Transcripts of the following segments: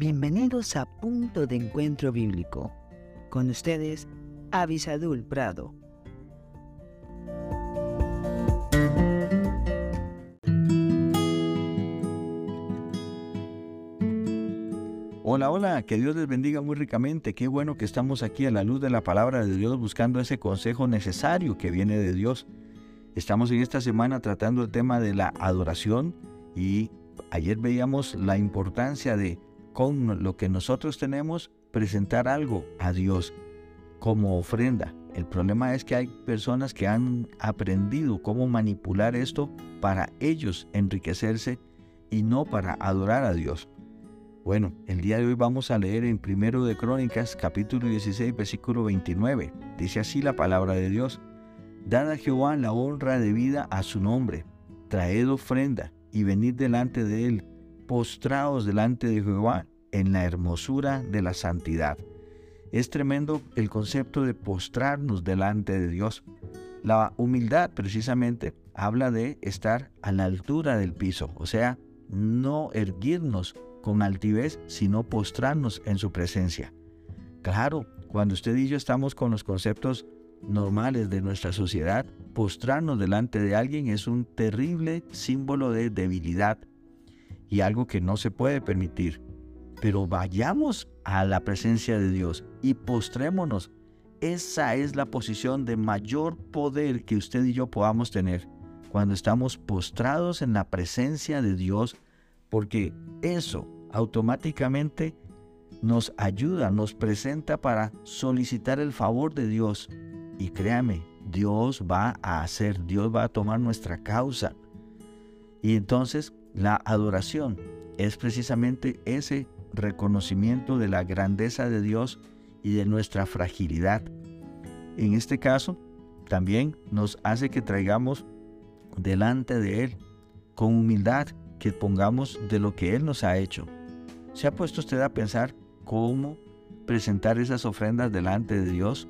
Bienvenidos a Punto de Encuentro Bíblico. Con ustedes, Avisadul Prado. Hola, hola, que Dios les bendiga muy ricamente. Qué bueno que estamos aquí a la luz de la palabra de Dios buscando ese consejo necesario que viene de Dios. Estamos en esta semana tratando el tema de la adoración y ayer veíamos la importancia de con lo que nosotros tenemos presentar algo a Dios como ofrenda. El problema es que hay personas que han aprendido cómo manipular esto para ellos enriquecerse y no para adorar a Dios. Bueno, el día de hoy vamos a leer en Primero de Crónicas, capítulo 16, versículo 29. Dice así la palabra de Dios. Dad a Jehová la honra de vida a su nombre. Traed ofrenda y venid delante de él. Postraos delante de Jehová en la hermosura de la santidad. Es tremendo el concepto de postrarnos delante de Dios. La humildad precisamente habla de estar a la altura del piso, o sea, no erguirnos con altivez, sino postrarnos en su presencia. Claro, cuando usted y yo estamos con los conceptos normales de nuestra sociedad, postrarnos delante de alguien es un terrible símbolo de debilidad y algo que no se puede permitir. Pero vayamos a la presencia de Dios y postrémonos. Esa es la posición de mayor poder que usted y yo podamos tener cuando estamos postrados en la presencia de Dios, porque eso automáticamente nos ayuda, nos presenta para solicitar el favor de Dios. Y créame, Dios va a hacer, Dios va a tomar nuestra causa. Y entonces la adoración es precisamente ese reconocimiento de la grandeza de Dios y de nuestra fragilidad. En este caso, también nos hace que traigamos delante de Él con humildad, que pongamos de lo que Él nos ha hecho. ¿Se ha puesto usted a pensar cómo presentar esas ofrendas delante de Dios?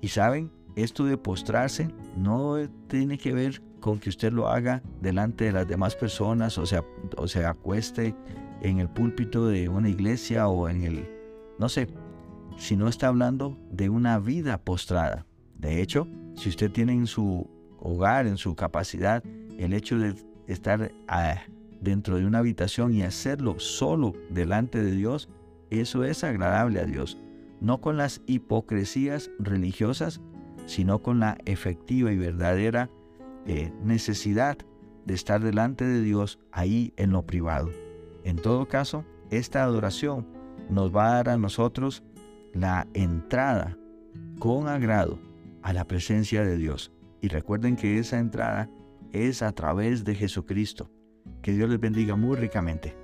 Y saben, esto de postrarse no tiene que ver con que usted lo haga delante de las demás personas o, sea, o se acueste en el púlpito de una iglesia o en el, no sé, si no está hablando de una vida postrada. De hecho, si usted tiene en su hogar, en su capacidad, el hecho de estar ah, dentro de una habitación y hacerlo solo delante de Dios, eso es agradable a Dios. No con las hipocresías religiosas, sino con la efectiva y verdadera eh, necesidad de estar delante de Dios ahí en lo privado. En todo caso, esta adoración nos va a dar a nosotros la entrada con agrado a la presencia de Dios. Y recuerden que esa entrada es a través de Jesucristo. Que Dios les bendiga muy ricamente.